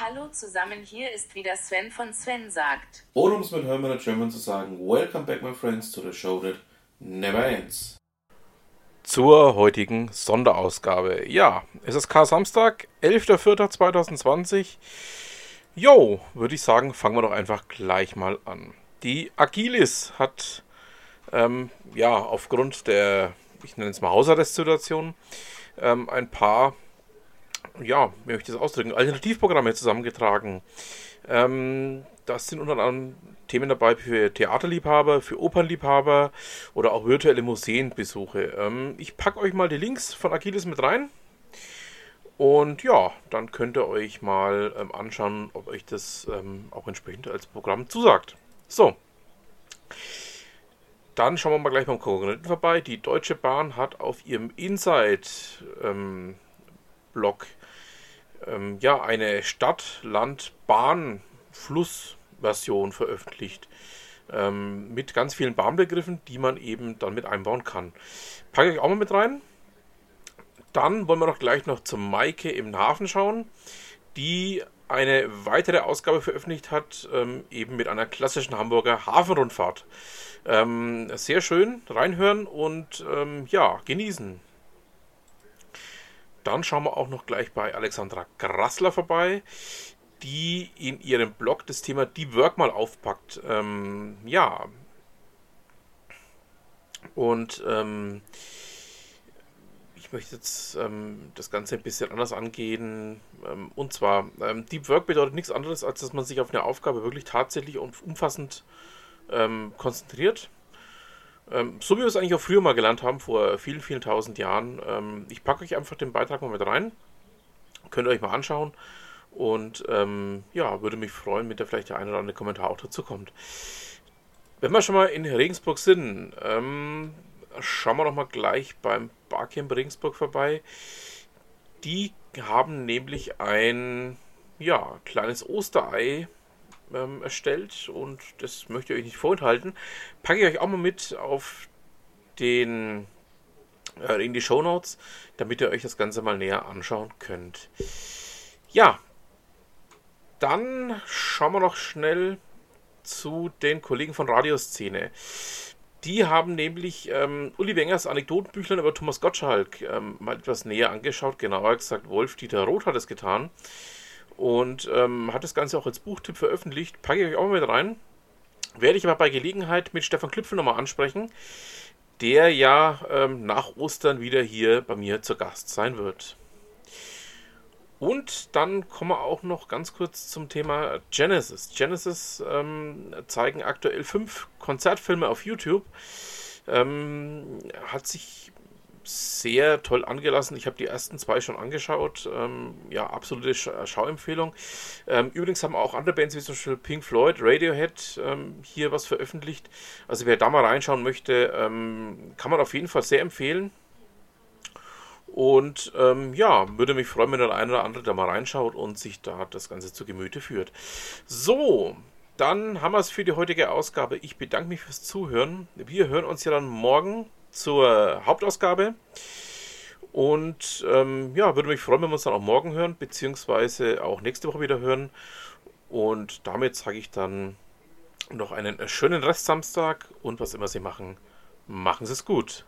Hallo zusammen, hier ist wieder Sven von Sven sagt. Oder um es mit Hermann German zu sagen, Welcome back my friends to the show that never ends. Zur heutigen Sonderausgabe. Ja, es ist Kar-Samstag, 11.04.2020. Jo, würde ich sagen, fangen wir doch einfach gleich mal an. Die Agilis hat ähm, ja aufgrund der, ich nenne es mal Hausarrestsituation, ähm, ein paar ja, wie möchte ich das ausdrücken, Alternativprogramme zusammengetragen. Ähm, das sind unter anderem Themen dabei für Theaterliebhaber, für Opernliebhaber oder auch virtuelle Museenbesuche. Ähm, ich packe euch mal die Links von Agilis mit rein. Und ja, dann könnt ihr euch mal ähm, anschauen, ob euch das ähm, auch entsprechend als Programm zusagt. So. Dann schauen wir mal gleich beim Konkurrenten vorbei. Die Deutsche Bahn hat auf ihrem Inside-Blog ähm, ja, eine Stadt, Land, Bahn, Fluss-Version veröffentlicht. Ähm, mit ganz vielen Bahnbegriffen, die man eben dann mit einbauen kann. Packe ich auch mal mit rein. Dann wollen wir noch gleich noch zum Maike im Hafen schauen, die eine weitere Ausgabe veröffentlicht hat, ähm, eben mit einer klassischen Hamburger Hafenrundfahrt. Ähm, sehr schön, reinhören und ähm, ja, genießen. Dann schauen wir auch noch gleich bei Alexandra Grassler vorbei, die in ihrem Blog das Thema Deep Work mal aufpackt. Ähm, ja. Und ähm, ich möchte jetzt ähm, das Ganze ein bisschen anders angehen. Ähm, und zwar, ähm, Deep Work bedeutet nichts anderes, als dass man sich auf eine Aufgabe wirklich tatsächlich und umfassend ähm, konzentriert ähm, so wie wir es eigentlich auch früher mal gelernt haben, vor vielen, vielen tausend Jahren. Ähm, ich packe euch einfach den Beitrag mal mit rein. Könnt ihr euch mal anschauen. Und ähm, ja, würde mich freuen, wenn da vielleicht der eine oder andere Kommentar auch dazu kommt. Wenn wir schon mal in Regensburg sind, ähm, schauen wir doch mal gleich beim Barcamp Regensburg vorbei. Die haben nämlich ein ja, kleines Osterei ähm, erstellt und das möchte ich euch nicht vorenthalten. Packe ich euch auch mal mit auf den äh, in die Show Notes, damit ihr euch das Ganze mal näher anschauen könnt. Ja, dann schauen wir noch schnell zu den Kollegen von Radioszene. Die haben nämlich ähm, Uli Wengers Anekdotenbüchlein über Thomas Gottschalk ähm, mal etwas näher angeschaut. Genauer gesagt, Wolf-Dieter Roth hat es getan und ähm, hat das Ganze auch als Buchtipp veröffentlicht. Packe ich euch auch mal mit rein. Werde ich aber bei Gelegenheit mit Stefan Klüpfel nochmal ansprechen, der ja ähm, nach Ostern wieder hier bei mir zu Gast sein wird. Und dann kommen wir auch noch ganz kurz zum Thema Genesis. Genesis ähm, zeigen aktuell fünf Konzertfilme auf YouTube. Ähm, hat sich sehr toll angelassen. Ich habe die ersten zwei schon angeschaut. Ähm, ja, absolute Scha Schauempfehlung. Ähm, übrigens haben auch andere Bands wie zum Beispiel Pink Floyd, Radiohead ähm, hier was veröffentlicht. Also wer da mal reinschauen möchte, ähm, kann man auf jeden Fall sehr empfehlen. Und ähm, ja, würde mich freuen, wenn der eine oder andere da mal reinschaut und sich da das Ganze zu Gemüte führt. So, dann haben wir es für die heutige Ausgabe. Ich bedanke mich fürs Zuhören. Wir hören uns ja dann morgen zur Hauptausgabe. Und ähm, ja, würde mich freuen, wenn wir uns dann auch morgen hören, beziehungsweise auch nächste Woche wieder hören. Und damit sage ich dann noch einen schönen Rest Samstag und was immer Sie machen, machen Sie es gut.